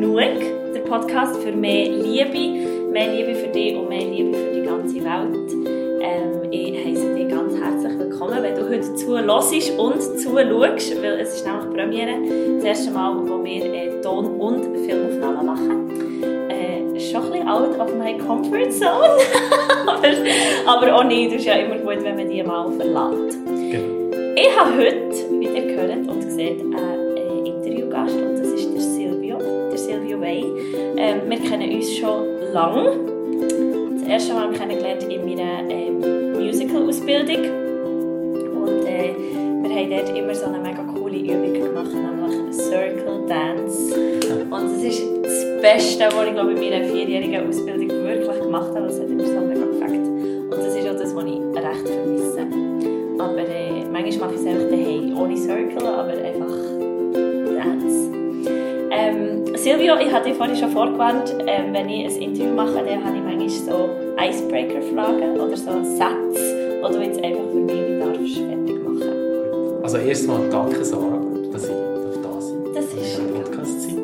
Genug. Der Podcast für mehr Liebe, mehr Liebe für dich und mehr Liebe für die ganze Welt. Ähm, ich heiße dich ganz herzlich willkommen, wenn du heute zuhörst und zuschaust, weil es ist nämlich Premiere. Das erste Mal, wo wir äh, Ton- und Filmaufnahmen machen. Äh, schon ein bisschen out of my comfort zone. aber, aber auch nicht. Es ist ja immer gut, wenn man die mal verlässt. Genau. Ich habe heute, wie ihr gehört und gesehen, äh, wir kennen uns schon lange. Das erste Mal kennengelernt in meiner ähm, Musical-Ausbildung und äh, wir haben dort immer so eine mega coole Übung gemacht, nämlich Circle Dance. Und das ist das Beste, was ich glaube in meiner vierjährigen Ausbildung wirklich gemacht habe. Das hat immer so mega gefällt. Und das ist auch das, was ich recht vermisse. Aber äh, manchmal mache ich es einfach daheim, ohne Circle, aber einfach Silvio, ich hatte vorhin schon vorgewarnt, ähm, wenn ich ein Interview mache, dann habe ich manchmal so Icebreaker-Fragen oder so Sätze, die du jetzt einfach für mich darfst fertig machen. Also erstmal danke Sarah, dass ich da sein darf. Das ist im Podcast sein.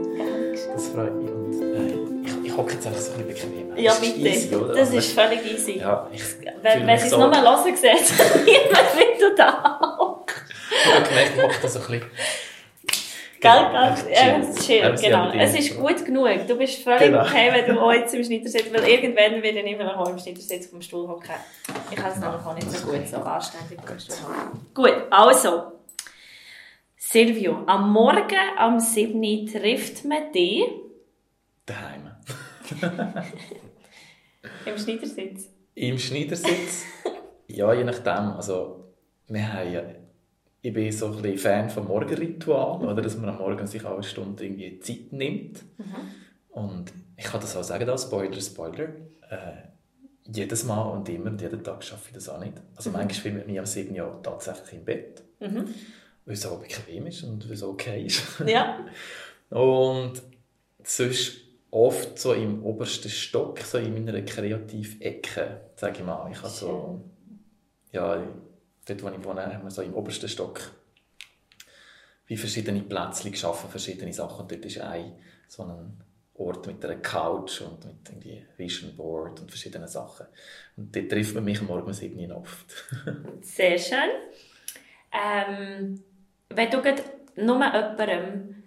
Das freut mich. Und, äh, ich, ich hocke jetzt einfach so ein bisschen bequem. Ja, bitte. Easy, das Aber- ist völlig easy. Ja, ich wenn wenn sie es so- nur mal hören sieht, niemand will du da hockst. Ich habe gemerkt, ich hocke da so ein bisschen... Genau, einfach Ja, chill. genau. Es ist gut genug. Du bist völlig Genau. okay, wenn du auch jetzt im Schneidersitz, weil irgendwann werde ich vielleicht auch im Schneidersitz vom Stuhl hocken. Ich kann es nämlich auch nicht so gut, so anständig vom Stuhl hocken. Gut, also. Silvio, am Morgen am 7. Uhr trifft man dich Daheim. im Schneidersitz. Im Schneidersitz? ja, je nachdem. Also, wir haben ja... Ich bin so ein bisschen Fan vom Morgenritual, oder? Dass man am Morgen sich alle Stunden irgendwie Zeit nimmt. Und ich kann das auch sagen, als Spoiler, Spoiler. Äh, jedes Mal und immer und jeden Tag schaffe ich das auch nicht. Also manchmal findet mich am 7. Jahr tatsächlich im Bett, Mhm. weil es auch bequem ist und weil es okay ist. Ja. Und sonst oft so im obersten Stock, so in meiner Kreativecke, sage ich mal. Ich habe so, ja, dort wo ich wohne, haben wir so im obersten Stock wie verschiedene Plätzchen geschaffen, verschiedene Sachen. Und dort ist ein so ein Ort mit einer Couch und mit irgendwie Vision Board und verschiedenen Sachen. Und dort trifft man mich am Morgen um 7 Uhr oft. Sehr schön. Ähm, wenn du nur jemandem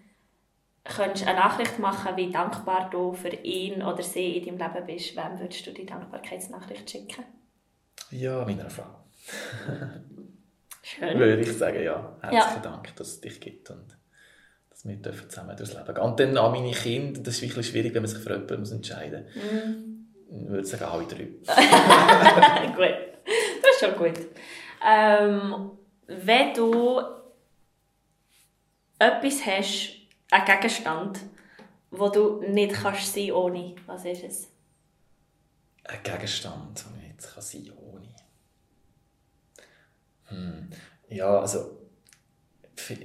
könntest eine Nachricht machen wie dankbar du für ihn oder sie in deinem Leben bist, wem würdest du die Dankbarkeitsnachricht schicken? ja, meiner Frau. Schön. Würde ich sagen, ja. Herzlichen Dank, dass es dich gibt und dass wir dürfen zusammen durchs Leben gehen. Und dann an meine Kinder, das ist wirklich schwierig, wenn man sich für jemanden muss entscheiden muss. Ich würde sagen, alle drei. gut. Das ist schon gut. Ähm, wenn du etwas hast, einen Gegenstand, wo du nicht kannst sein ohne, was ist es? Ein Gegenstand, den ich kann sein kann, ohne. Hm. Ja, also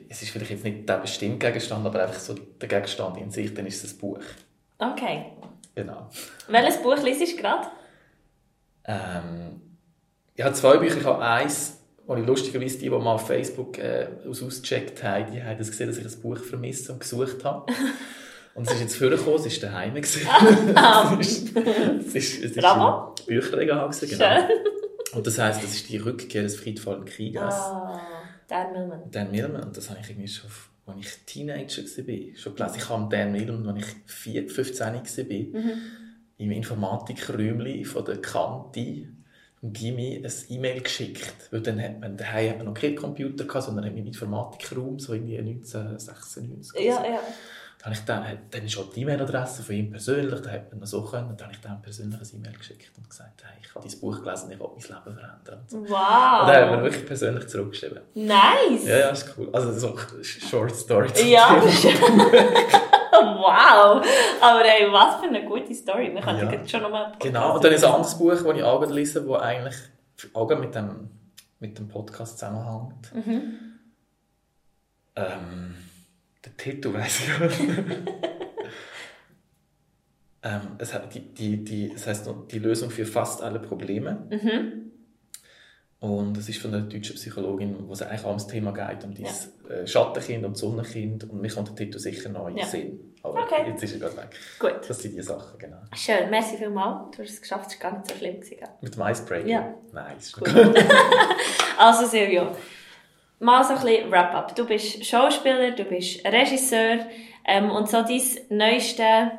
es ist vielleicht jetzt nicht der bestimmte Gegenstand, aber einfach so der Gegenstand in sich, dann ist es ein Buch. Okay. Genau. Welches Buch liest du gerade? Ähm, ich habe zwei Bücher. Ich habe eins, wo ich lustigerweise die, die mal auf Facebook äh, aus ausgecheckt haben, die haben das gesehen, dass ich ein Buch vermisse und gesucht habe. Und es ist jetzt vorgekommen, es ist daheim es ist, es ist, es ist Bravo. im Bücherregal genau. Und das heisst, das ist die Rückkehr des friedvollen Kriegers. Ah, Dan Millman. Dan Millman, und das habe ich irgendwie schon, als ich Teenager war, schon gelesen. Ich habe Dan Millman, als ich vier- 15 war, im Informatikräumchen von der Kante im Gimmi ein E-Mail geschickt. Weil dann hat man, daheim hat man noch keinen Computer gehabt, sondern im Informatikraum, so irgendwie 1996. Ja, ja. Da habe ich dann, dann ist auch die E-Mail-Adresse von ihm persönlich, da hat man noch so können. Dann habe ich dann persönlich ein E-Mail geschickt und gesagt, hey, ich habe dein Buch gelesen, ich will mein Leben verändern. Und, so. und dann hat man Wow. wirklich persönlich zurückgeschrieben. Nice. Ja, ja, ist cool. Also so Short Story. Ja, wow. Aber ey, was für eine gute Story. Wir können Ja. jetzt schon nochmal... Genau, und dann ist ein anderes Buch, das ich auch lese, das eigentlich auch mit dem, mit dem Podcast zusammenhängt. Mhm. Ähm, der Titel weiss ich gar nicht. ähm, es, hat die, die, die, es heißt die Lösung für fast alle Probleme. Mhm. Und es ist von einer deutschen Psychologin, wo es eigentlich auch ums Thema geht, um dieses ja. Schattenkind und Sonnenkind. Und mir kommt der Titel sicher den ja. Sinn. Aber okay. jetzt ist er gerade weg. Gut. Das sind die Sachen, genau. Schön, merci vielmals. Du hast es geschafft, es war gar nicht so schlimm. Gewesen. Mit dem Icebreaker? Ja. Nice. Gut. also Silvio, mal so ein bisschen Wrap-up. Du bist Schauspieler, du bist Regisseur ähm, und so dein neueste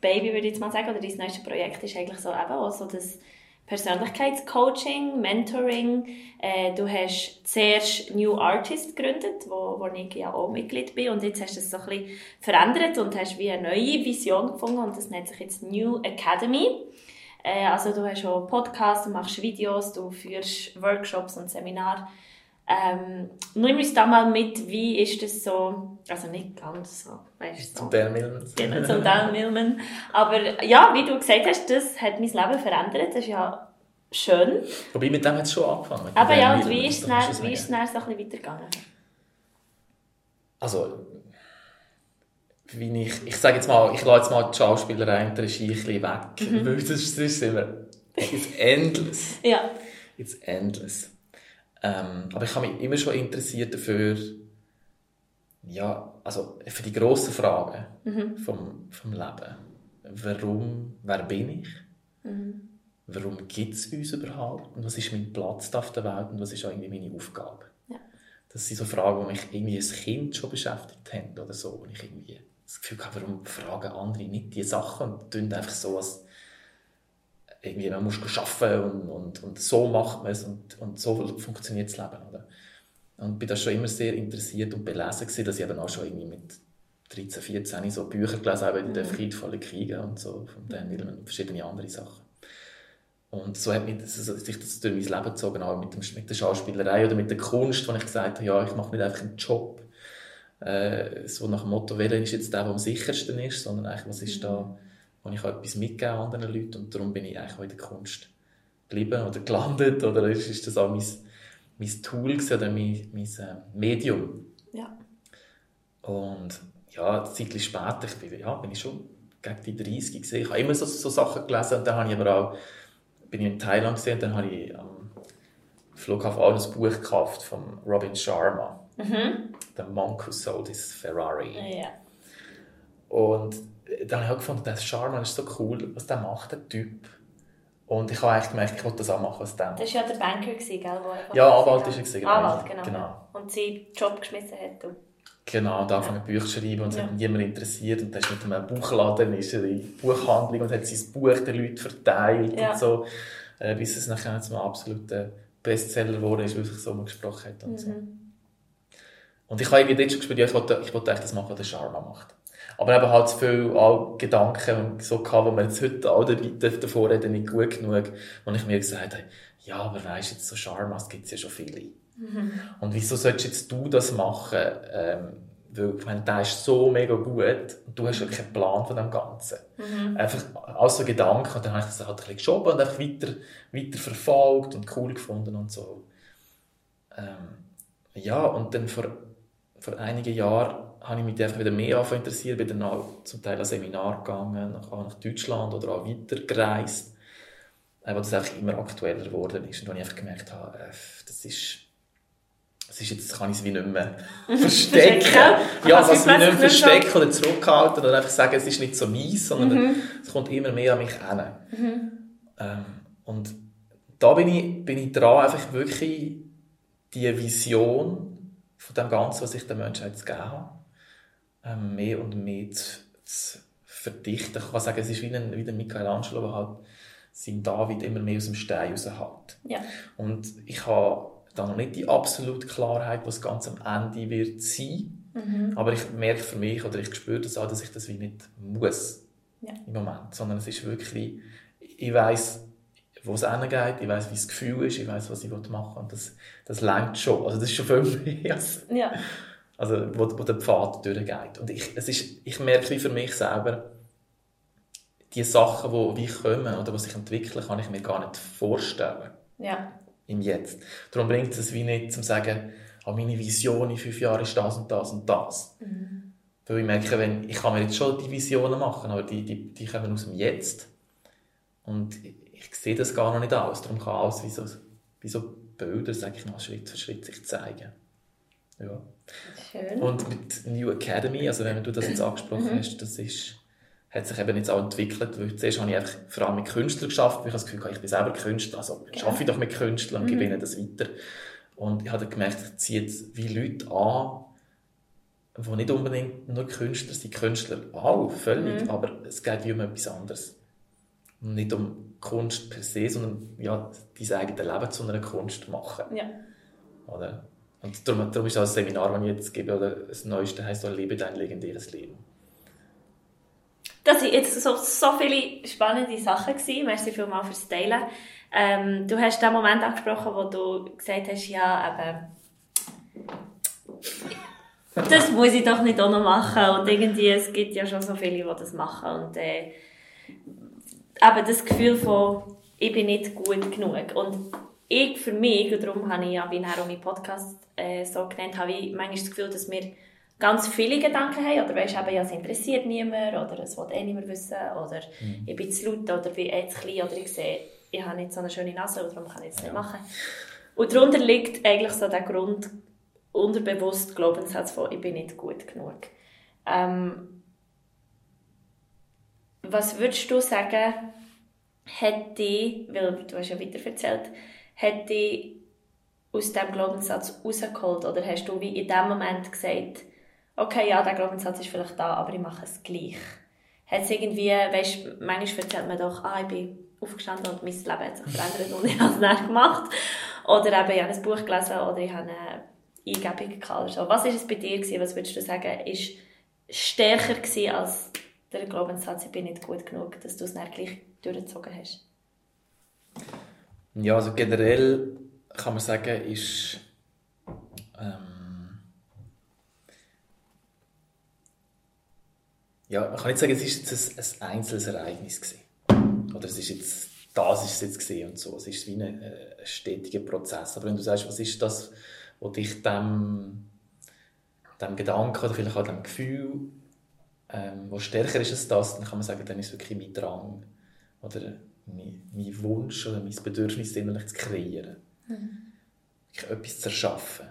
Baby, würde ich jetzt mal sagen, oder dein neueste Projekt ist eigentlich so eben auch so das Persönlichkeitscoaching, Mentoring. Äh, du hast zuerst New Artist gegründet, wo, wo ich ja auch Mitglied bin. Und jetzt hast du es so ein bisschen verändert und hast wie eine neue Vision gefunden. Und das nennt sich jetzt New Academy. Äh, also du hast auch Podcasts, machst Videos, du führst Workshops und Seminare. Ähm, nimm uns da mal mit, wie ist das so, also nicht ganz so, weißt du. Zum Teil Milman. Genau, zum Teil Milman. Aber ja, wie du gesagt hast, das hat mein Leben verändert, das ist ja schön. Wobei, mit dem hat es schon angefangen. Aber ja, und wie ist es dann, wie ist es dann so ein bisschen weitergegangen? Also, wie ich, ich sage jetzt mal, ich lasse jetzt mal die Schauspielerei und die Regie ein bisschen weg, mhm. weil das ist, das ist immer, it's endless. ja. It's endless. Ähm, aber ich habe mich immer schon interessiert dafür, ja, also für die grossen Fragen mhm. vom, vom Leben. Warum, wer bin ich? Mhm. Warum gibt es uns überhaupt? Und was ist mein Platz auf der Welt? Und was ist eigentlich meine Aufgabe? Ja. Das sind so Fragen, die mich irgendwie als Kind schon beschäftigt haben oder so. Und ich irgendwie das Gefühl habe, warum fragen andere nicht diese Sachen und tun einfach so, als irgendwie, man muss arbeiten und, und, und so macht man es und, und so funktioniert das Leben. Oder? Und bin da schon immer sehr interessiert und belesen gewesen, dass ich eben auch schon irgendwie mit 13, 14 so Bücher gelesen habe, mhm. «Der friedvolle Krieger» und so, von Dan Millman und verschiedene andere Sachen. Und so hat mich das, also sich das durch mein Leben gezogen, auch mit, dem, mit der Schauspielerei oder mit der Kunst, wo ich gesagt habe, ja, ich mache nicht einfach einen Job, äh, so nach dem Motto, welcher ist jetzt der, der am sichersten ist, sondern eigentlich, was ist da wo ich auch etwas mitgeben anderen Leuten und darum bin ich eigentlich auch in der Kunst geblieben oder gelandet oder ist, ist das auch mein, mein Tool oder mein, mein äh, Medium. Ja. Und ja, ein Zeit später ich bin, ja, bin ich schon gegen die 30 gesehen. Ich habe immer so, so Sachen gelesen und dann habe ich aber auch, bin ich in Thailand gesehen und dann habe ich am Flughafen auch ein Buch gekauft von Robin Sharma. Mhm. The Monk Who Sold His Ferrari. Ja. Und dann habe ich gefunden, der Charme ist so cool, was der macht, der Typ. Und ich habe eigentlich gemerkt, ich wollte das auch machen aus dem. Das war ja der Banker, gell? Wo ja, Anwalt war er. Genau. Anwalt, genau. genau. Und sie den Job geschmissen hat. Und Genau, und angefangen ja. Bücher zu schreiben und es ja. hat niemand interessiert. Und dann ist mit einem Buchladen ist er in die Buchhandlung und hat sein Buch den Leuten verteilt ja. und so. Äh, bis es nachher zum absoluten Bestseller geworden ist, weil sich so umgesprochen hat und mhm. so. Und ich habe irgendwie dort schon gespürt, ja, ich wollte, ich wollte das machen, was der Sharma macht. Aber eben halt viel auch Gedanken so gehabt, wo wir jetzt heute alle davor reden, nicht gut genug, wo ich mir gesagt habe, ja, aber weisst jetzt so Charmas gibt es ja schon viele. Mhm. Und wieso solltest jetzt du das machen? Ähm, weil, ich meine, der ist so mega gut und du hast ja keinen Plan von dem Ganzen. Mhm. Einfach als so Gedanken und dann habe ich das halt ein bisschen geschoben und einfach weiter, weiter verfolgt und cool gefunden und so. Ähm, ja, und dann vor, vor einigen Jahren habe ich mich einfach wieder mehr interessiert, bin dann auch zum Teil an Seminar gegangen, nach, nach Deutschland oder auch weitergereist, äh, wo das einfach immer aktueller geworden ist und wo ich einfach gemerkt habe, äh, das ist das ist jetzt kann ich es wie nicht mehr verstecken. ja, also wie nicht mehr verstecken oder zurückhalten oder einfach sagen, es ist nicht so mies, sondern mhm. es kommt immer mehr an mich hin. Mhm. Ähm, und da bin ich, bin ich dran, einfach wirklich die Vision von dem Ganzen, was ich der Menschheit gegeben habe, ähm, mehr und mehr zu, zu verdichten. Ich kann sagen, es ist wie, ein, wie der Michelangelo, der halt seinen David immer mehr aus dem Stein raushält. Ja. Und ich habe da noch nicht die absolute Klarheit, was ganz am Ende wird sein. Mhm. Aber ich merke für mich, oder ich spüre das auch, dass ich das wie nicht muss ja. im Moment. Sondern es ist wirklich, ich weiß wo es hingeht, ich weiß wie das Gefühl ist, ich weiß was ich machen will. Und das, das längt schon. Also das ist schon viel mehr als... Ja also wo, wo der Pfad durchgeht. Und ich, es ist, ich merke wie für mich selber, die Sachen, die wie kommen oder die sich entwickeln, kann ich mir gar nicht vorstellen. Ja. Im Jetzt. Darum bringt es wie nicht, zu sagen, oh, meine Vision in fünf Jahren ist das und das und das. Mhm. Weil ich merke, wenn, ich kann mir jetzt schon die Visionen machen, aber die, die, die kommen aus dem Jetzt. Und ich, ich sehe das gar noch nicht aus. Darum kann alles wie so, wie so Bilder, sage ich mal, Schritt für Schritt sich zeigen. Ja. Schön. Und mit New Academy, also wenn du das jetzt angesprochen Mhm. hast, das ist, hat sich eben jetzt auch entwickelt, weil zuerst habe ich einfach vor allem mit Künstlern geschafft, weil ich das Gefühl hatte, ich bin selber Künstler, also Genau. arbeite ich doch mit Künstlern und Mhm. gebe ihnen das weiter. Und ich habe dann gemerkt, ziehe jetzt wie Leute an, die nicht unbedingt nur Künstler sind, Künstler auch, völlig, Mhm. aber es geht wie um etwas anderes. Nicht um Kunst per se, sondern ja, dein eigenes Leben zu einer Kunst machen. Ja. Oder? Und darum, darum ist das Seminar, das ich jetzt gebe, oder das Neueste heisst auch «Lebe dein legendäres Leben». Das waren jetzt so, so viele spannende Sachen. Gewesen. Merci vielmals fürs Teilen. Ähm, du hast den Moment angesprochen, wo du gesagt hast, ja, eben, das muss ich doch nicht auch noch machen. Und irgendwie, es gibt ja schon so viele, die das machen. Und äh, eben das Gefühl von, ich bin nicht gut genug. Und ich für mich, und darum habe ich ja wie nachher auch meinen Podcast äh, so genannt, habe ich manchmal das Gefühl, dass wir ganz viele Gedanken haben, oder weisst eben, ja, es interessiert niemand, oder es will eh niemand wissen, oder ich bin zu laut, oder bin eh zu klein, oder ich sehe, ich habe nicht so eine schöne Nase, und darum kann ich das nicht machen. Und darunter liegt eigentlich so der Grund, unterbewusst Glaubenssatz von, ich bin nicht gut genug. Ähm, was würdest du sagen, hat dich, weil du hast ja weiter erzählt, hat dich aus diesem Glaubenssatz rausgeholt? Oder hast du wie in dem Moment gesagt, okay, ja, der Glaubenssatz ist vielleicht da, aber ich mache es gleich? Hat es irgendwie, weißt du, manchmal erzählt man doch, ah, ich bin aufgestanden und mein Leben hat sich verändert und ich habe es nicht gemacht. Oder eben, ich habe ein Buch gelesen oder ich habe eine Eingebung gehabt so. Was war es bei dir? Gewesen? Was würdest du sagen, ist stärker gewesen als der Glaubenssatz, ich bin nicht gut genug, dass du es dann gleich durchgezogen hast? Ja, also generell kann man sagen, ist ähm, ja, man kann nicht sagen, es ist jetzt ein, ein einzelnes Ereignis gewesen. Oder es ist jetzt, das ist es jetzt gesehen und so. Es ist wie ein, äh, stetiger Prozess. Aber wenn du sagst, was ist das, was dich dem, dem Gedanken oder vielleicht auch dem Gefühl, ähm, wo stärker ist als das, dann kann man sagen, dann ist es wirklich mein Drang oder mein, mein Wunsch oder mein Bedürfnis, innerlich zu kreieren. Wirklich etwas zu erschaffen.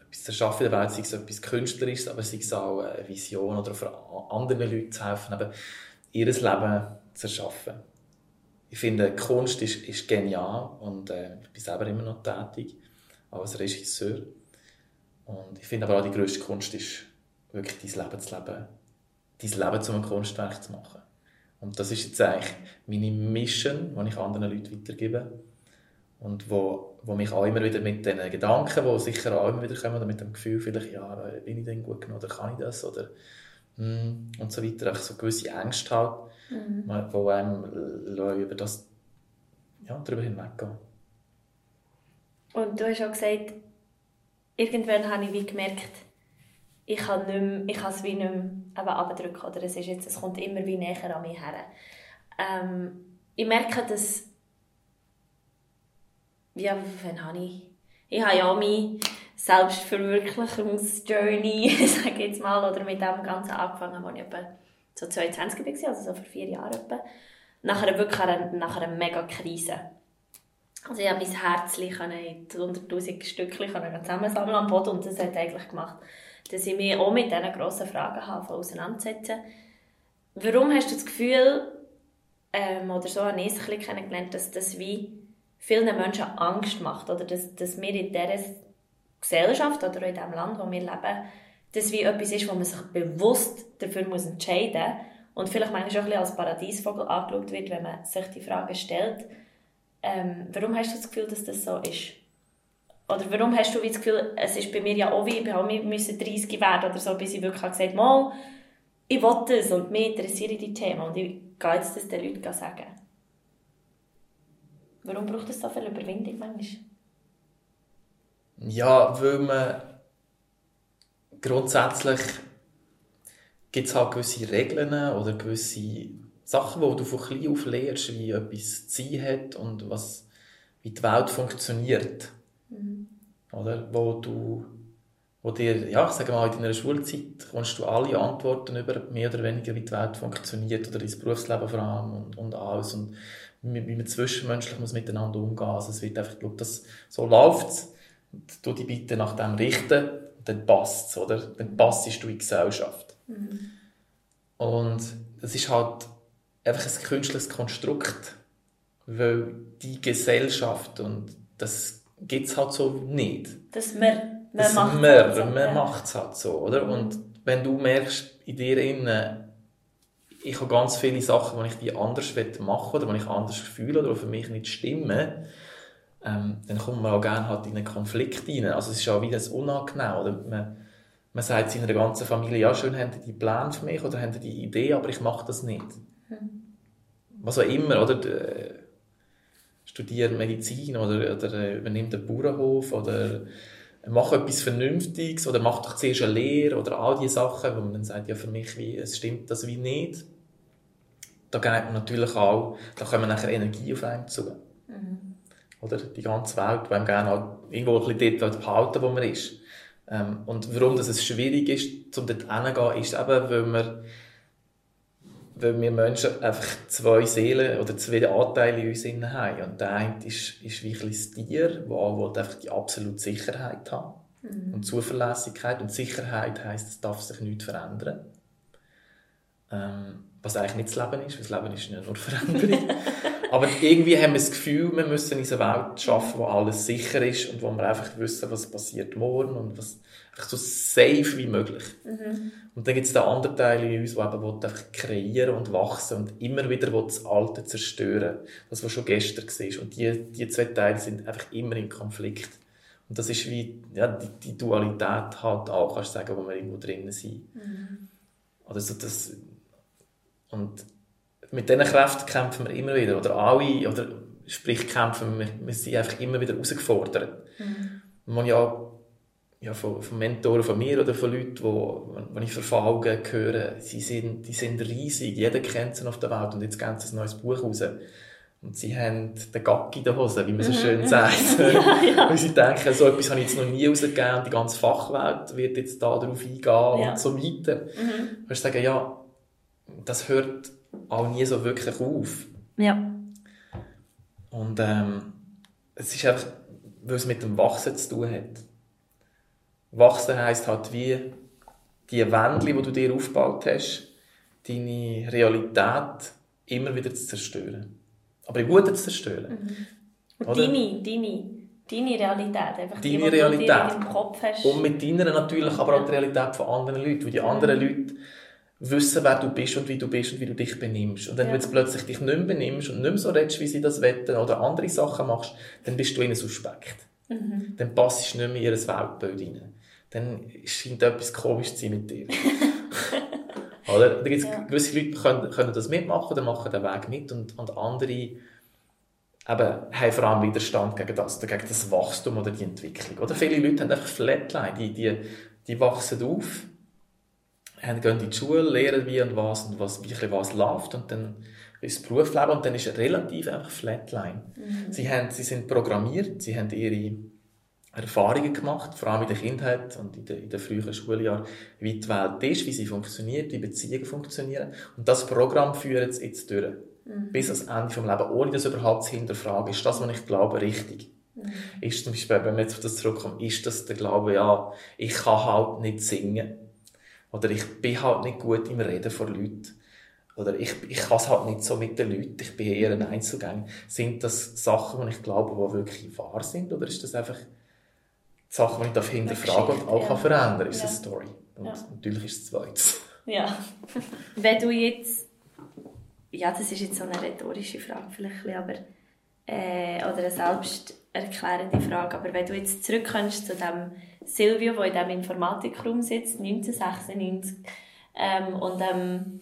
Etwas zu erschaffen in der Welt, sei es etwas Künstlerisches, aber sei es auch eine Vision oder für anderen Leuten zu helfen, eben ihr Leben zu erschaffen. Ich finde, Kunst ist, ist genial und äh, ich bin selber immer noch tätig als Regisseur. Und ich finde aber auch, die grösste Kunst ist, wirklich dein Leben zu leben, dein Leben zu einem Kunstwerk zu machen. Und das ist jetzt eigentlich meine Mission, die ich anderen Leuten weitergebe. Und wo, wo mich auch immer wieder mit diesen Gedanken, die sicher auch immer wieder kommen, oder mit dem Gefühl, vielleicht, ja, bin ich denn gut genug, oder kann ich das, oder hm, und so weiter, so gewisse Ängste halt, Mhm. wo einem über das ja, darüber hinweggehen. Und du hast auch gesagt, irgendwann habe ich wie gemerkt, ich kann, nicht mehr, ich kann es wie nicht mehr eben abdrücken. Oder es, ist jetzt, es kommt immer wie näher an mich her. Ähm, ich merke, dass... Ja, wann habe ich... Ich habe ja auch meine Selbstverwirklichungsjourney, sage jetzt mal, oder mit dem Ganzen angefangen, als ich etwa so 22 war, also so vor vier Jahren etwa. Nach einer, wirklich einer, nach einer mega Krise. Also ich habe mein Herz in 100'000 Stückchen zusammensammeln am Boden und das hat eigentlich gemacht, dass ich mich auch mit diesen grossen Fragen habe auseinandersetzen Warum hast du das Gefühl, ähm, oder so habe ich es kennengelernt, dass das wie vielen Menschen Angst macht oder dass, dass wir in dieser Gesellschaft oder in dem Land, wo wir leben, das wie etwas ist, wo man sich bewusst dafür muss entscheiden muss und vielleicht manchmal auch ein als Paradiesvogel angeschaut wird, wenn man sich die Frage stellt, ähm, warum hast du das Gefühl, dass das so ist? Oder warum hast du das Gefühl, es ist bei mir ja auch wie, auch müssen 30 werden oder so, bis ich wirklich gesagt habe, ich will das und mich interessieren die Themen und ich gehe jetzt das den Leuten sagen. Warum braucht es so viel Überwindung manchmal? Ja, weil man grundsätzlich gibt es halt gewisse Regeln oder gewisse Sachen, die du von klein auf lernst, wie etwas zu sein hat und was, wie die Welt funktioniert. Oder? Wo du wo dir, ja, ich sage mal, in deiner Schulzeit kommst du alle Antworten über, mehr oder weniger, wie die Welt funktioniert oder dein Berufsleben vor allem und, und alles und wie, wie man zwischenmenschlich muss miteinander umgehen. Also es wird einfach geschaut, dass so läuft du die bitte nach dem richten und dann passt es, oder? Dann passt du in die Gesellschaft. Mhm. Und es ist halt einfach ein künstliches Konstrukt, weil die Gesellschaft und das gibt es halt so nicht. Dass man man macht es halt so. Man macht es halt so, oder? Und wenn du merkst, in dir innen, ich habe ganz viele Sachen, die ich die anders machen oder die ich anders fühle oder die für mich nicht stimmen, ähm, dann kommt man auch gerne halt in einen Konflikt rein. Also es ist auch wieder ein Unangenehm. Oder man, man sagt seiner ganzen Familie, ja, schön, haben die Pläne für mich oder haben die Idee, aber ich mache das nicht. Hm. Was auch immer, oder? Studiere Medizin oder, oder äh, übernimmt einen Bauernhof oder mach etwas Vernünftiges oder mach doch zuerst eine Lehre oder all diese Sachen, wo man dann sagt, ja, für mich wie, es stimmt das wie nicht. Da geht man natürlich auch, da kommen nachher Energie auf einen zu. Mhm. Oder die ganze Welt, die einem gerne auch irgendwo ein bisschen dort behalten, wo man ist. Ähm, und warum das es schwierig ist, um dort hinzugehen, ist eben, weil wir weil wir Menschen einfach zwei Seelen oder zwei Anteile in uns haben. Und der eine ist, ist wie ein das Tier, wo, einfach die absolute Sicherheit hat. Mhm. Und Zuverlässigkeit. Und Sicherheit heisst, es darf sich nichts verändern. Ähm, was eigentlich nicht das Leben ist, weil das Leben ist nicht nur Veränderung. Aber irgendwie haben wir das Gefühl, wir müssen in einer Welt schaffen, wo alles sicher ist und wo wir einfach wissen, was passiert morgen und was so safe wie möglich. Mhm. Und dann gibt es den anderen Teil in uns, der eben einfach kreieren und wachsen und immer wieder das Alte zerstören. Das, was schon gestern war. Und die, die zwei Teile sind einfach immer in Konflikt. Und das ist wie ja, die, die Dualität halt auch, kannst du sagen, wo wir irgendwo drinnen sind. Mhm. Oder so das, und mit diesen Kräften kämpfen wir immer wieder. Oder alle, oder sprich kämpfen wir, wir sind einfach immer wieder herausgefordert. Mhm. Man ja ja, von, von Mentoren von mir oder von Leuten, die, wenn ich verfolge, höre, sie sind, die sind riesig, jeder kennt sie auf der Welt und jetzt geben sie ein neues Buch raus. Und sie haben den Gacki in der Hose, wie man so mhm, schön sagt. ja, ja. Und sie denken, so etwas habe ich jetzt noch nie rausgegeben, die ganze Fachwelt wird jetzt da drauf eingehen ja. und so weiter. Mhm. Du sagen, ja, das hört auch nie so wirklich auf. Ja. Und ähm, es ist einfach, weil es mit dem Wachsen zu tun hat. Wachsen heisst halt wie die Wände, die du dir aufgebaut hast, deine Realität immer wieder zu zerstören. Aber im Guten zu zerstören. Mhm. Und deine, deine, deine Realität, einfach deine die, die Realität. du Kopf hast. Und mit deiner natürlich, aber auch die Realität von anderen Leuten, weil die anderen mhm. Leute wissen, wer du bist und wie du bist und wie du dich benimmst. Und wenn ja. du jetzt plötzlich dich nicht mehr benimmst und nicht mehr so redest, wie sie das wetten oder andere Sachen machst, dann bist du ihnen suspekt. Mhm. Dann passt du nicht mehr in ihr Weltbild rein dann scheint etwas komisch zu sein mit dir. Oder? Da gibt's ja. Gewisse Leute können, können das mitmachen oder machen den Weg mit und, und andere eben, haben vor allem Widerstand gegen das, gegen das Wachstum oder die Entwicklung. Oder viele Leute haben einfach Flatline, die, die, die wachsen auf, gehen in die Schule, lernen wie und was und was, wie was läuft und dann ist das Berufsleben und dann ist relativ einfach Flatline. Mhm. Sie, haben, sie sind programmiert, sie haben ihre Erfahrungen gemacht, vor allem in der Kindheit und in den, in den frühen Schuljahren, wie die Welt ist, wie sie funktioniert, wie Beziehungen funktionieren. Und das Programm führt es jetzt durch. Mhm. Bis ans Ende des Lebens, ohne das überhaupt zu hinterfragen. Ist das, was ich glaube, richtig? Mhm. Ist zum Beispiel, wenn wir jetzt auf das zurückkommen, ist das der Glaube, ja, ich kann halt nicht singen. Oder ich bin halt nicht gut im Reden vor Leuten. Oder ich, ich kann es halt nicht so mit den Leuten, ich bin eher ein Einzelgänger. Sind das Sachen, die ich glaube, die wirklich wahr sind? Oder ist das einfach Sachen, die ich darf hinterfragen und auch ja. kann verändern kann, ist ja. eine Story. Und ja. natürlich ist es zweites. Ja. Wenn du jetzt, ja, das ist jetzt so eine rhetorische Frage vielleicht, aber, äh, oder eine selbsterklärende Frage, aber wenn du jetzt zurückkommst zu dem Silvio, der in diesem Informatikraum sitzt, 1996, ähm, und ähm,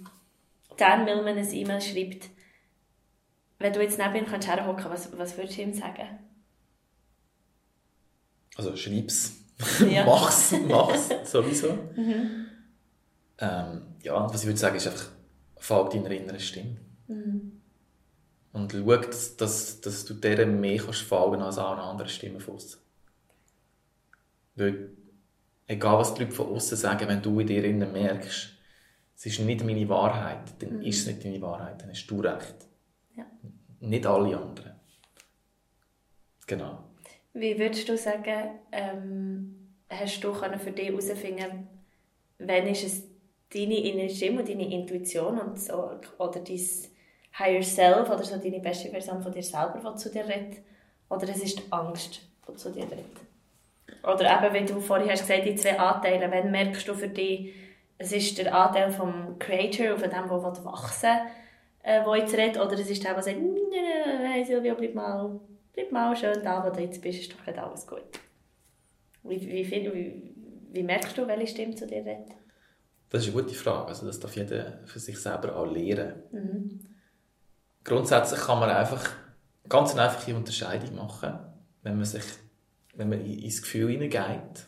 Dan Millman ein E-Mail schreibt, wenn du jetzt neben ihm kannst herhocken, was, was würdest du ihm sagen? Also schreib's. Ja. mach's, mach's, sowieso. Mhm. Ähm, ja, was ich würde sagen, ist einfach, folg deiner inneren Stimme. Mhm. Und schau, dass, dass, dass du deren mehr kannst folgen als an anderen Stimmen von Weil egal was die Leute von außen sagen, wenn du in dir innen merkst, es ist nicht meine Wahrheit, dann mhm. ist es nicht deine Wahrheit, dann hast du recht. Ja. Nicht alle anderen. Genau. Wie würdest du sagen, ähm, hast du für dich herausfinden, wenn ist es deine innere Stimme und deine Intuition und so, oder dein Higher Self oder so deine beste Version von dir selber, die zu dir redet, oder es ist die Angst, die zu dir redet? Oder eben, wie du vorhin hast gesagt, die zwei Anteile, wenn merkst du für dich, es ist der Anteil vom Creator von dem, der wachsen will, äh, wo jetzt redet, oder es ist der, der sagt, nein, Silvia, bleib mal, bleib mal schön da, wo du jetzt bist, ist doch nicht alles gut. Wie, wie, wie, wie merkst du, welche Stimme zu dir redet? Das ist eine gute Frage. Also das darf jeder für sich selber auch lernen. Mhm. Grundsätzlich kann man einfach ganz eine einfache Unterscheidung machen, wenn man sich, wenn man ins Gefühl hineingeht.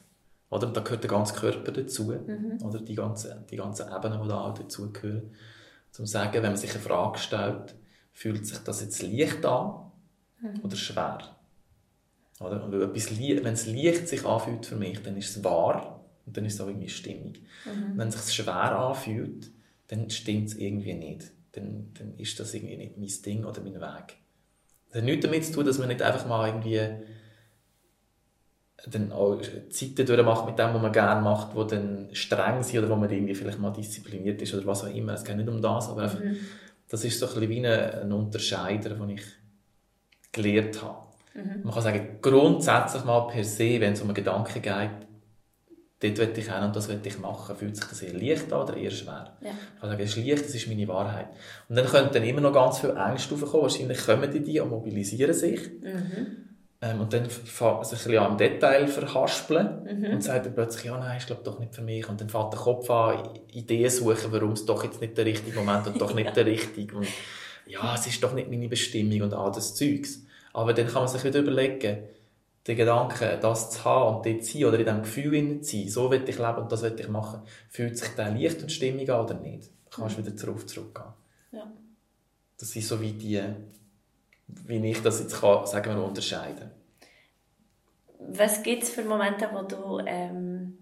Oder? Da gehört der ganze Körper dazu. Mhm. Oder die ganzen, die ganzen Ebenen, die da auch dazugehören. Zum sagen, wenn man sich eine Frage stellt, fühlt sich das jetzt leicht an mhm. oder schwer? Oder? Und wenn es leicht sich anfühlt für mich, dann ist es wahr und dann ist es auch irgendwie stimmig. Mhm. Wenn es sich schwer anfühlt, dann stimmt es irgendwie nicht. Dann, dann ist das irgendwie nicht mein Ding oder mein Weg. Das hat nichts damit zu tun, dass man nicht einfach mal irgendwie dann auch Zeiten durchmacht mit dem, was man gerne macht, wo dann streng sind oder wo man irgendwie vielleicht mal diszipliniert ist oder was auch immer. Es geht nicht um das, aber einfach, mhm. das ist so ein bisschen wie ein Unterscheider, den ich gelernt habe. Mhm. Man kann sagen, grundsätzlich mal per se, wenn es um einen Gedanken geht, dort will ich hin und das will ich machen. Fühlt sich das eher leicht an oder eher schwer? Ja. Ich kann sagen, es ist leicht, das ist meine Wahrheit. Und dann können dann immer noch ganz viele Ängste aufkommen. Wahrscheinlich kommen die, die und mobilisieren sich. Mhm. Ähm, und dann sich ein bisschen im Detail verhaspeln mhm. und sagt dann plötzlich, ja, nein, ist glaube doch nicht für mich. Und dann fängt der Kopf an, Ideen suchen, warum es doch jetzt nicht der richtige Moment und doch nicht der richtige. Und ja, es ist doch nicht meine Bestimmung und all das Zeugs. Aber dann kann man sich wieder überlegen, den Gedanken, das zu haben und dort zu sein oder in diesem Gefühl zu sein, so will ich leben und das will ich machen, fühlt sich der Licht und Stimmung an oder nicht? Dann kannst du wieder darauf zurückgehen. Ja. Das sind so wie die, wie ich das jetzt kann, sagen wir, unterscheiden Was gibt es für Momente, wo du, ähm,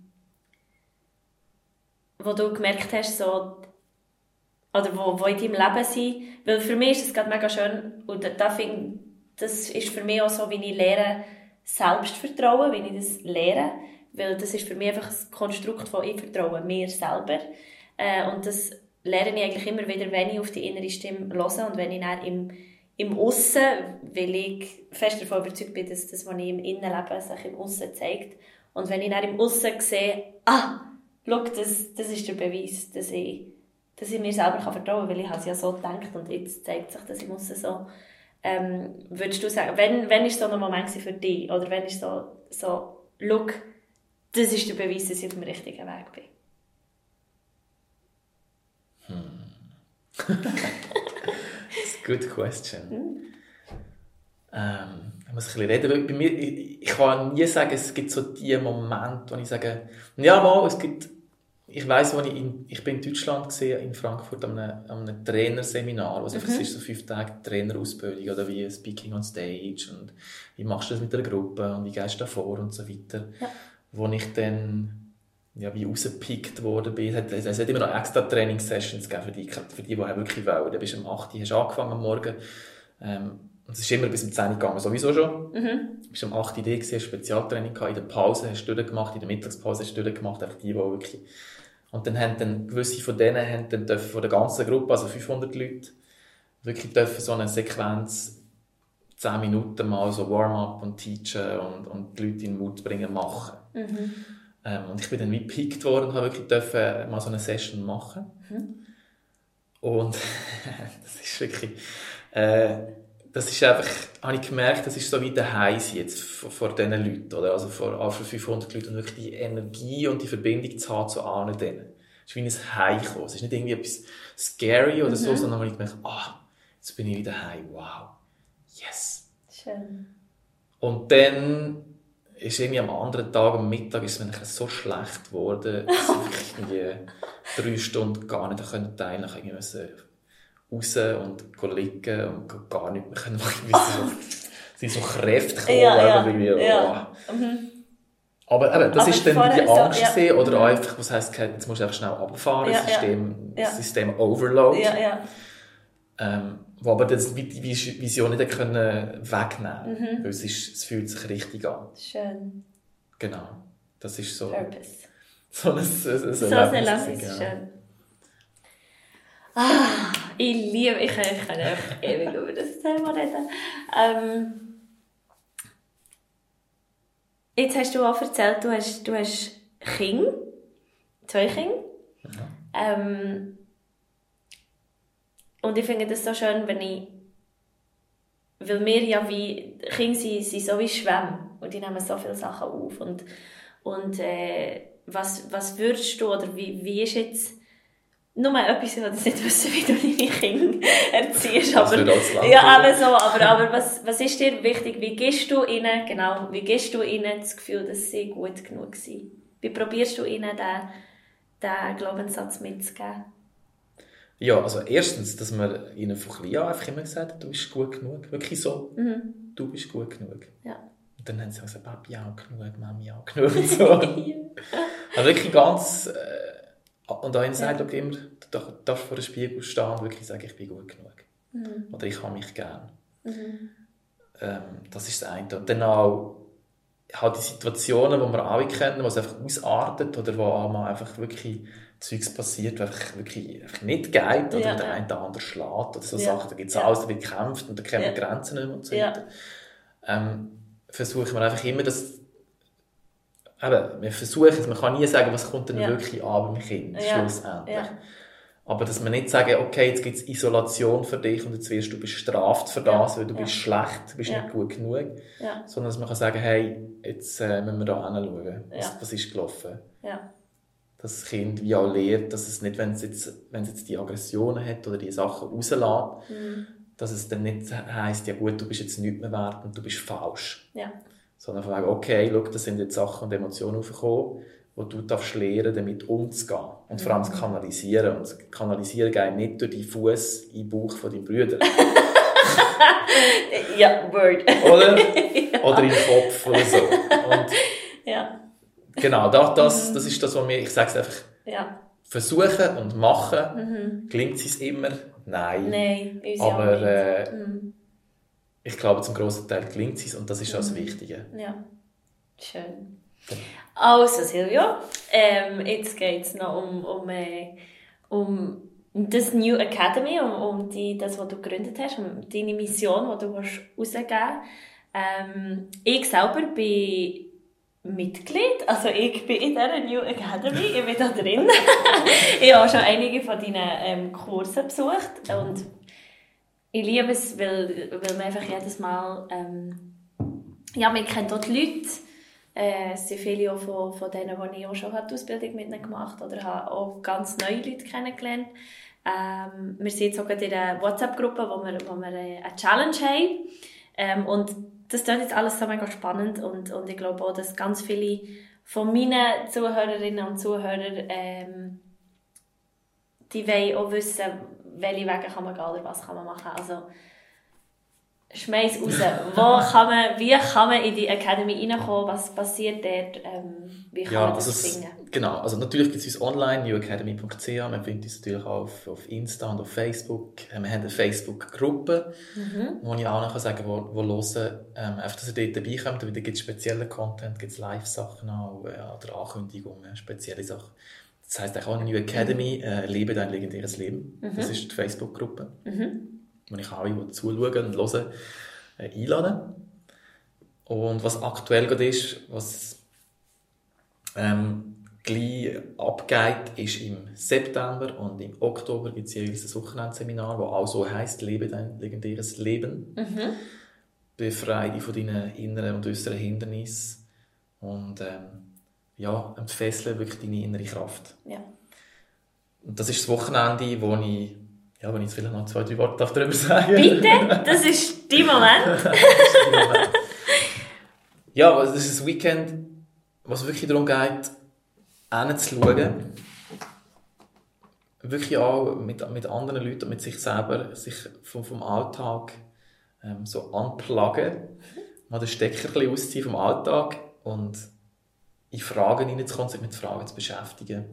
wo du gemerkt hast, so, oder wo, wo in deinem Leben sind? Weil für mich ist es gerade mega schön und da find, das ist für mich auch so, wie ich lehre, Selbstvertrauen, wenn ich das lehre, weil das ist für mich einfach ein Konstrukt von ich vertraue mir selber. Äh, und das lerne ich eigentlich immer wieder, wenn ich auf die innere Stimme höre und wenn ich dann im, im Aussen, weil ich fest davon überzeugt bin, dass das, was ich im Innenleben sich im Aussen zeigt. Und wenn ich dann im Aussen sehe, ah, schau, das, das ist der Beweis, dass ich, dass ich mir selber kann vertrauen kann, weil ich es ja so gedacht und jetzt zeigt sich das im Aussen so ähm, würdest du sagen, wenn, wenn ist so ein Moment für dich? Oder wenn ist so, so, look, das ist der Beweis, dass ich auf dem richtigen Weg bin? Hm. That's a good question. Hm. Ähm, ich muss ein bisschen reden, weil bei mir, ich, ich kann nie sagen, es gibt so die Momente, wo ich sage, ja, mal, es gibt ich weiß, als ich in, ich bin in Deutschland gesehen, in Frankfurt an einem, an einem Trainerseminar, was mhm. ist so fünf Tage Trainerausbildung oder wie Speaking on Stage und wie machst du das mit der Gruppe und wie gehst du da vor und so weiter. Ja. Wo ich dann ja, wie rausgepickt worden bin. Es hat, es hat immer noch extra Trainingssessions gegeben für die, für die, die wirklich wollen. Du bist um 8 Uhr, hast angefangen am Morgen. Ähm, und es ist immer bis um 10 Uhr gegangen, sowieso schon. Mhm. Du bist um 8 Uhr da, hast Spezialtraining gehabt, in der Pause hast du durchgemacht, in der Mittagspause hast du durchgemacht, einfach die, die wirklich und dann haben dann gewisse von denen haben dann dürfen von der ganzen Gruppe, also 500 Leute, wirklich dürfen so eine Sequenz 10 Minuten mal so Warm-up und Teachen und, und die Leute in den Mut bringen machen. Mhm. Ähm, und ich bin dann wie gepickt worden und habe wirklich dürfen mal so eine Session machen. Mhm. Und das ist wirklich, äh, das ist einfach, habe ich gemerkt, das ist so wie der Heiß jetzt vor, vor diesen Leuten, oder? Also vor, vor 500 Leuten und wirklich die Energie und die Verbindung zu haben zu allen denen. Es ist wie ein Heimkommen. Es ist nicht irgendwie etwas scary oder mhm. so, sondern man gemerkt, ah, jetzt bin ich wieder heim, wow. Yes. Schön. Und dann ist irgendwie am anderen Tag, am Mittag, ist es mir so schlecht geworden, dass ich irgendwie drei Stunden gar nicht teilen konnte. Ich raus und liegen und gar nicht mehr machen. so, sind so Kräfte gekommen. Ja, ja, ja. Mhm. Aber eben, das Aber ist dann die so- Angst ja. gesehen, oder Mhm. auch einfach, was heisst, jetzt musst du einfach schnell runterfahren, Ja, das ja. System, Ja. System Overload. Ja, ja. Ähm, wo aber das, wie die Vis- Vision nicht können wegnehmen Mhm. weil es, ist, es fühlt sich richtig an. Schön. Genau. Das ist so, Purpose. so ein, ein, ein So ein Erlebnis, Erlebnis, ja. schön. Ah, ich liebe, ich ich kann einfach ewig über das Thema reden. Ähm, jetzt hast du auch erzählt, du hast, du hast Kinder, zwei Kinder. Ähm, und ich finde das so schön, wenn ich, weil wir ja wie, Kinder sind, sind so wie Schwämme und die nehmen so viele Sachen auf und, und äh, was, was würdest du, oder wie, wie ist jetzt, nur mal etwas, was ich nicht wissen, wie du deine Kinder erziehst, aber, ja, aber so, aber, aber was, was ist dir wichtig, wie gibst du ihnen, genau, wie gibst du ihnen das Gefühl, dass sie gut genug sind? Wie probierst du ihnen den, den Glaubenssatz mitzugeben? Ja, also erstens, dass man ihnen von klein an einfach immer gesagt hat, du bist gut genug. Wirklich so, Mhm. du bist gut genug. Ja. Und dann haben sie gesagt, Papi auch genug, Mami auch genug. Und so. also wirklich ganz... Äh, und einer sagt auch immer, du darf- darfst vor dem Spiegel stehen und wirklich sagen, ich bin gut genug. Mhm. Oder ich habe mich gern. Mhm. Ähm, das ist das eine. Und dann auch halt die Situationen, die wir alle kennen, wo es einfach ausartet oder wo auch mal einfach wirklich Zeugs passiert, wo einfach wirklich einfach nicht geht oder Ja, der ja. eine den anderen schlägt oder so Ja, Sachen. Da gibt es ja. alles, da wird gekämpft und da kennen wir Ja. Grenzen nicht mehr und so Ja. weiter. Ähm, versuchen wir einfach immer das eben, wir versuchen es, man kann nie sagen, was kommt denn Ja. wirklich an beim Kind, Ja. schlussendlich. Ja. Aber dass man nicht sagen, okay, jetzt gibt es Isolation für dich und jetzt wirst du bestraft für das, weil du bist schlecht, du bist nicht gut genug. Sondern dass man kann sagen, hey, jetzt äh, müssen wir da hinschauen. Was, was ist gelaufen? Dass das Kind wie auch lernt, dass es nicht, wenn es jetzt, wenn es jetzt die Aggressionen hat oder die Sachen rauslässt, Mhm. dass es dann nicht heisst, ja gut, du bist jetzt nicht mehr wert und du bist falsch. Ja. Sondern von wegen, okay, schau, das sind jetzt Sachen und Emotionen aufgekommen, wo du darfst lernen, damit umzugehen. Und vor allem Mhm. das Kanalisieren. Und das Kanalisieren geht nicht durch die Fuß in den Bauch von deinem Bruder. Ja, Word. Oder? Oder in den Kopf oder so. Und ja. genau, das, Mhm. das, das ist das, was wir, ich sage es einfach, Ja. versuchen und machen. Mhm. Gelingt es immer? Nein. Nein, ja Aber nicht. äh, Mhm. Ich glaube, zum grossen Teil gelingt es und das ist auch das Mhm. Wichtige. Ja. Schön. Also, Silvio, ähm, jetzt geht es noch um, um, äh, um das New Academy, um, um die, das, was du gegründet hast, um deine Mission, die du willst rausgeben ähm, Ich selber bin Mitglied, also ich bin in dieser New Academy, ich bin da drin. ich habe schon einige von deinen ähm, Kursen besucht und ich liebe es, weil, weil man einfach jedes Mal, ähm, ja, man kennt dort die Leute, äh, es sind viele auch von, von denen, die ich auch schon die Ausbildung mit ihnen gemacht habe oder habe auch ganz neue Leute kennengelernt. Ähm, wir sind jetzt auch in einer WhatsApp-Gruppe, wo wir, wo wir äh, eine Challenge haben. Ähm, und das klingt jetzt alles so mega spannend und, und ich glaube auch, dass ganz viele von meinen Zuhörerinnen und Zuhörern ähm, die wollen auch wissen, welche Wege kann man gehen oder was kann man machen. Also schmeiß raus. Wo kann man, wie kann man in die Academy reinkommen? Was passiert dort? Ähm, wie kann Ja, man also das es, finden? genau. Also natürlich gibt es uns online, newacademy.ch. Man findet uns natürlich auch auf, auf Insta und auf Facebook. Äh, Wir haben eine Facebook-Gruppe, Mhm. wo ich auch noch sagen kann, wo, wo hören, ähm, einfach, dass ihr dort dabei kommt. Da gibt es speziellen Content, gibt es Live-Sachen auch, äh, oder Ankündigungen, spezielle Sachen. Das heisst auch New Academy, äh, Lebe dein legendäres Leben. Das ist die Facebook-Gruppe, Mhm. wo ich alle, die zuschauen und hören, äh, einlade. Und was aktuell gerade ist, was ähm, gleich abgeht, ist im September und im Oktober gibt es jeweils ein Wochenendseminar, das auch so heisst, Lebe dein legendäres Leben. Mhm. Befreie dich von deinen inneren und äußeren Hindernissen und ähm, ja, entfessle wirklich deine innere Kraft. Ja. Und das ist das Wochenende, wo ich, ja, wo ich jetzt vielleicht noch zwei, drei Worte darüber sagen Bitte, das ist dein Moment. ja, aber es ist ein Weekend, was wirklich darum geht, hinzuschauen. Wirklich auch mit, mit anderen Leuten und mit sich selber, sich vom, vom Alltag ähm, so anplagen. Mal den Stecker ein bisschen ausziehen vom Alltag und in Fragen hineinzukommen, sich mit Fragen zu beschäftigen,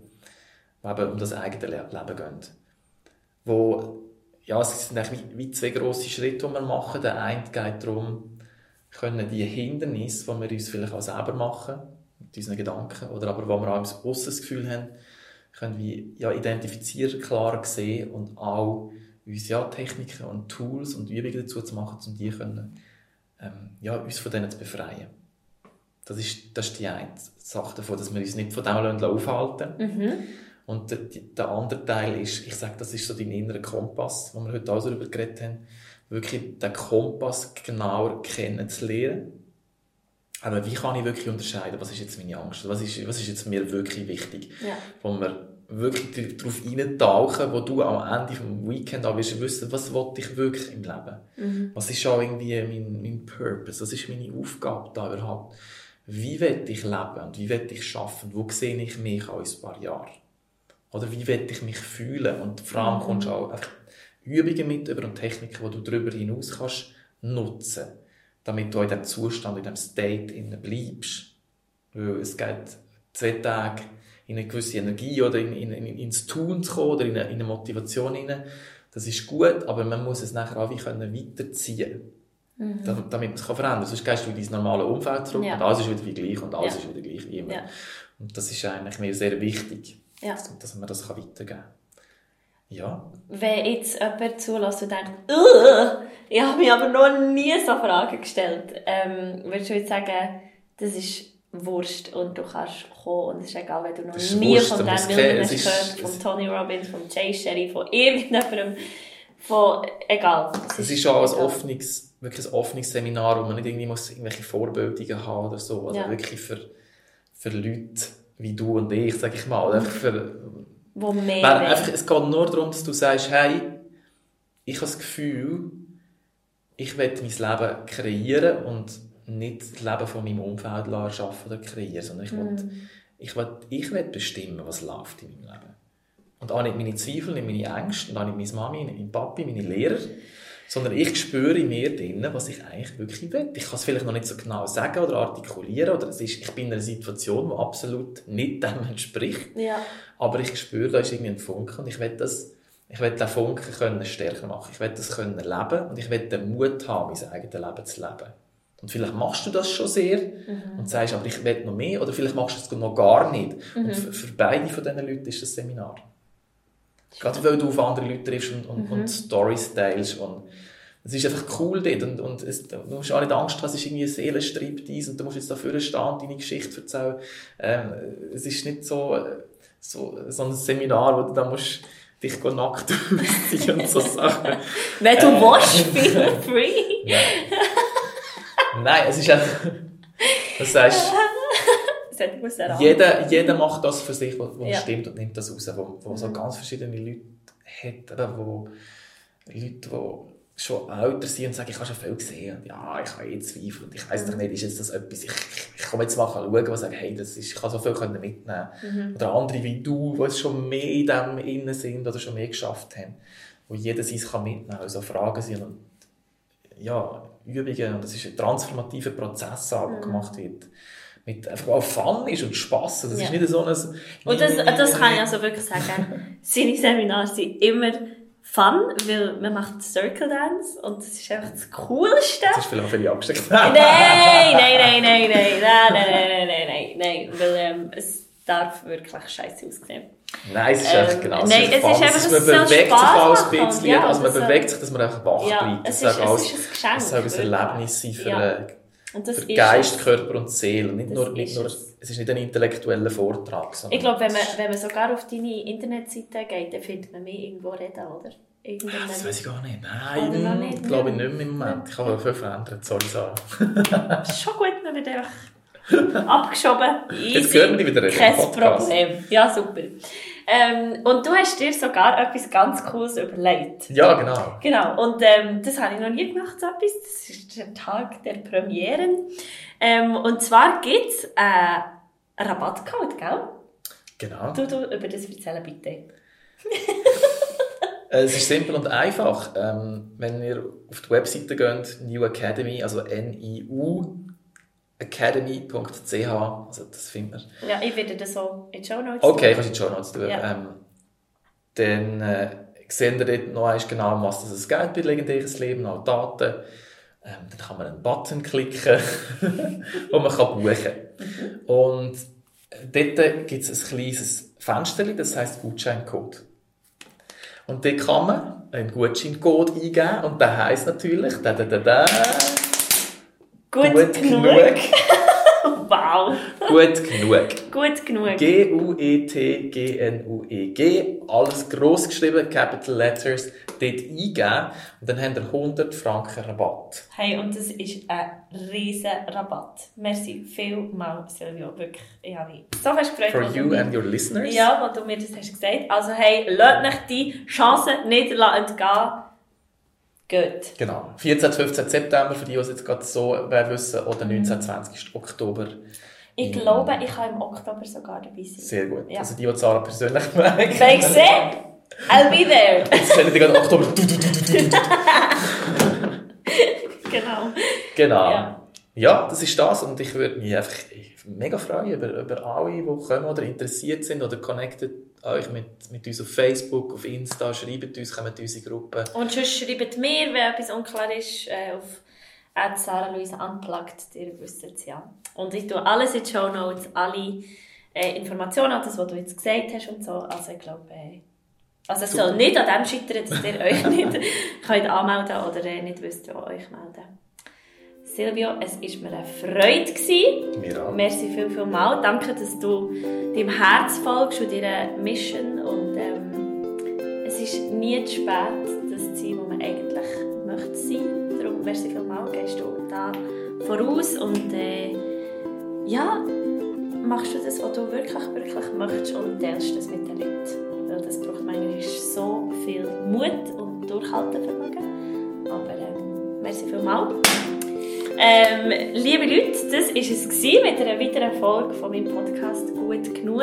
die eben um das eigene Leben gehen. Wo, ja, es sind eigentlich wie, zwei grosse Schritte, die wir machen. Der eine geht darum, können die Hindernisse, die wir uns vielleicht auch selber machen, mit unseren Gedanken, oder aber wo wir auch im Aussen Gefühl haben, können wir ja, identifizieren, klar sehen und auch uns ja, Techniken und Tools und Übungen dazu zu machen, um die können, ähm, ja, uns von denen zu befreien. Das ist, das ist die eine Sache davon, dass wir uns nicht von dem aufhalten mhm. Und der, der, andere Teil ist, ich sage, das ist so dein innerer Kompass, wo wir heute auch darüber geredet haben, wirklich den Kompass genauer kennenzulernen. Aber wie kann ich wirklich unterscheiden, was ist jetzt meine Angst, was ist, was ist jetzt mir wirklich wichtig, ja. wo wir wirklich darauf eintauchen, wo du am Ende des Weekend auch wirst wissen, was will ich wirklich im Leben? Mhm. Was ist auch irgendwie mein, mein Purpose? Was ist meine Aufgabe da überhaupt? Wie will ich leben und wie will ich schaffen? Wo sehe ich mich in ein paar Jahren? Oder wie will ich mich fühlen? Und vor allem mhm. kommst du auch einfach Übungen mit über und Techniken, die du darüber hinaus kannst nutzen, damit du in diesem Zustand, in diesem State bleibst. Weil es geht zwei Tage in eine gewisse Energie oder in, in, in, ins Tun zu kommen oder in eine, in eine Motivation hinein. Das ist gut, aber man muss es nachher auch wie können weiterziehen mhm. damit man es verändern kann. Sonst gehst du in dein normale Umfeld zurück ja. und alles ist wieder wie gleich und alles ja. ist wieder gleich wie immer. Ja. Und das ist eigentlich mir sehr wichtig, dass, dass man das weitergeben kann. Ja. Wenn jetzt jemand zulässt und denkt, ich habe mich aber noch nie so Fragen gestellt, ähm, würdest du jetzt sagen, das ist Wurst und du kannst kommen und es ist egal, wenn du noch nie Wurst, von Dan Wilderness gehört, von Tony Robbins, von Jay Sherry, von irgendjemandem, von, egal. Es, es ist, auch ein offenes, wirklich ein offenes Seminar, wo man nicht irgendwie muss irgendwelche Vorbildungen haben oder so, also ja. wirklich für, für Leute wie du und ich, sag ich mal, einfach für, wo mehr einfach, Es geht nur darum, dass du sagst, hey, ich habe das Gefühl, ich will mein Leben kreieren und nicht das Leben von meinem Umfeld erschaffen oder kreieren, sondern ich will, mm. ich, will, ich will bestimmen, was läuft in meinem Leben. Und auch nicht meine Zweifel, nicht meine Ängste, und auch nicht meine Mami, nicht mein Papi, meine Lehrer, sondern ich spüre in mir drinnen, was ich eigentlich wirklich will. Ich kann es vielleicht noch nicht so genau sagen oder artikulieren, oder es ist, ich bin in einer Situation, die absolut nicht dem entspricht, ja. aber ich spüre, da ist irgendwie ein Funken und ich will das ich will den Funken können stärker machen. Ich will das können leben und ich will den Mut haben, mein eigenes Leben zu leben. Und vielleicht machst du das schon sehr mhm. und sagst, aber ich will noch mehr. Oder vielleicht machst du es noch gar nicht. Mhm. Und für, für, beide von diesen Leuten ist das Seminar. Gerade weil du auf andere Leute triffst und, und, mhm. und Storys teilst. Und es ist einfach cool dort. Und, und es, du musst auch nicht Angst haben, es ist irgendwie ein Seelenstriptease und du musst jetzt dafür stehen und deine Geschichte erzählen. Ähm, es ist nicht so, so, so ein Seminar, wo du dann musst dich nackt ausziehen und so Sachen. Wenn du äh, willst, feel free. Ja. Nein, es ist einfach. Das heißt, jeder, jeder macht das für sich, was, ja. stimmt und nimmt das raus. Wo, wo so mhm. ganz verschiedene Leute hat, wo Leute, die schon älter sind und sagen, ich habe schon viel gesehen und ja, ich habe eh Zweifel und ich weiß doch mhm. nicht, ist jetzt das etwas, ich, ich komme jetzt mal schauen und sagen, hey, das ist, ich kann so viel mitnehmen. Mhm. Oder andere wie du, die schon mehr in dem innen sind oder schon mehr geschafft haben, wo jeder sein kann mitnehmen, also Fragen sind und ja, Übungen und das ist ein transformativer Prozess, der mhm. gemacht wird. Mit einfach auch Fun ist und Spass. Das ja. ist nicht so ein... Und das, das kann ich also wirklich sagen. Seine Seminare sind immer Fun, weil man macht Circle Dance und das ist einfach das Coolste. Das ist vielleicht auch für die angesteckt. nein, nein, nein, nein, nein, nein, nein, nein, nein, nein, nein, weil ähm, es darf wirklich scheiße aussehen. Nein, es ist ähm, genau. Nein, es ist einfach, dass man bewegt sich auch ein bisschen, ja, also man bewegt sich, dass man einfach wach ja, bleibt. Es ist, es ist ein Geschenk. Es soll ein Erlebnis sein für, ja. Für Geist, Körper und Seele. Nicht nur, nicht nur, es ist nicht ein intellektueller Vortrag. Ich glaube, wenn man, wenn man sogar auf deine Internetseite geht, dann findet man mich irgendwo reden, oder? Irgendeinen... Das weiß ich gar nicht. Nein, nicht, glaube ich nicht mehr im Moment. Ich habe viel verändert, sorry Sarah. das ist schon gut, man wird einfach abgeschoben. Easy. Jetzt hören wir dich wieder Kein Problem. Ja, super. Ähm, und du hast dir sogar etwas ganz Cooles überlegt. Ja, genau. Genau. Und ähm, das habe ich noch nie gemacht, so etwas. Das ist der Tag der Premieren. Ähm, und zwar gibt es einen Rabattcode, gell? Genau. Du, du über das erzählen, bitte. es ist simpel und einfach. Ähm, wenn ihr auf die Webseite geht, New Academy, also N-I-U academy.ch, also das finden wir. Ja, ich werde das so in die Show Notes Okay, kannst du in die Show Notes tun. Ja. Ähm, dann äh, sehen wir dort noch einmal genau, um was das geht bei legendäres Leben, auch Daten. Ähm, dann kann man einen Button klicken, wo man kann buchen kann. Und äh, dort gibt es ein kleines Fenster, das heisst Gutscheincode. Und dort kann man einen Gutscheincode eingeben und der heisst natürlich da, da, da, da, Gut, gut genug. genug. Wow. gut genug. Gut genug. E G-U-E-T-G-N-U-E-G. Alles gross geschrieben, Capital Letters, dort eingeben. Und dann habt ihr 100 Franken Rabatt. Hey, und das ist ein riesen Rabatt. Merci vielmals, Silvio. Wirklich, ich habe mich so fest gefreut. For you and your listeners. Ja, was du mir das hast gesagt. Also hey, lasst euch die Chance nicht entgehen. Geht. Genau. 14. 15. September, für die, die es jetzt gerade so wissen, oder 19. 20. Oktober. Ich Mhm. glaube, ich kann im Oktober sogar dabei sein. Sehr gut. Ja. Also die, die Sarah persönlich mögen. Wenn ich sehe, I'll be there. Jetzt sehen die gerade Oktober. Du, du, du, du, du, du. genau. Genau. Ja. Ja. das ist das und ich würde mich einfach mega freuen über, über alle, die kommen oder interessiert sind oder connected euch mit, mit uns auf Facebook, auf Insta, schreibt uns, kommt in unsere Gruppe. Und sonst schreibt mir, wenn etwas unklar ist, äh, auf Sarah Luisa Unplugged, ihr wisst es ja. Und ich tue alles in die Show Notes, alle äh, Informationen, das, was du jetzt gesagt hast und so. Also ich glaube, äh, also es Super. soll nicht an dem scheitern, dass ihr euch nicht könnt anmelden oder äh, nicht wisst, wo euch melden. Silvio, es war mir eine Freude. Gewesen. Wir auch. Merci viel, viel mal. Danke, dass du deinem Herz folgst und deiner Mission. Und ähm, es ist nie zu spät, das zu sein, wo man eigentlich möchte sein. Darum, merci viel mal, gehst du da voraus und äh, ja, machst du das, was du wirklich, wirklich möchtest und teilst das mit den Leuten. Weil das braucht manchmal so viel Mut und Durchhaltevermögen. Aber ähm, merci viel mal. Ähm, liebe Leute, das war es mit einer weiteren Folge von meinem Podcast «Gut genug».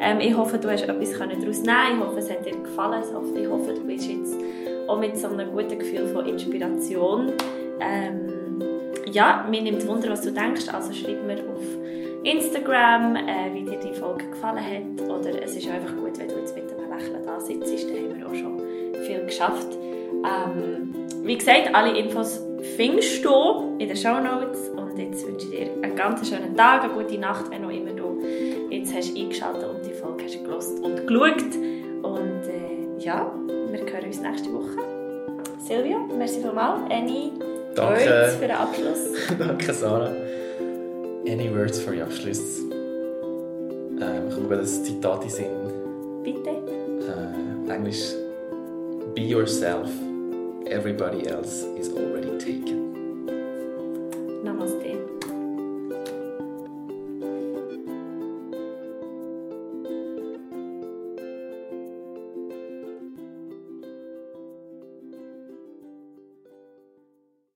Ähm, ich hoffe, du hast etwas daraus nehmen Ich hoffe, es hat dir gefallen. Ich hoffe, du bist jetzt auch mit so einem guten Gefühl von Inspiration. Ähm, ja, mir nimmt Wunder, was du denkst. Also schreib mir auf Instagram, äh, wie dir die Folge gefallen hat. Oder es ist einfach gut, wenn du jetzt mit einem Lächeln da sitzt. Da haben wir auch schon viel geschafft. Ähm, wie gesagt, alle Infos findest du in den Show Notes. Und jetzt wünsche ich dir einen ganz schönen Tag, eine gute Nacht, wenn auch immer du jetzt hast eingeschaltet und die Folge hast gelost und geschaut. Und äh, ja, wir hören uns nächste Woche. Silvia, merci vielmals. Any Danke. Words für den Abschluss? Danke, Sarah. Any words for your Abschluss? Ähm, ich komme gerade das Zitat in den Sinn. Bitte. Äh, Englisch. Be yourself. Everybody else is already Take it.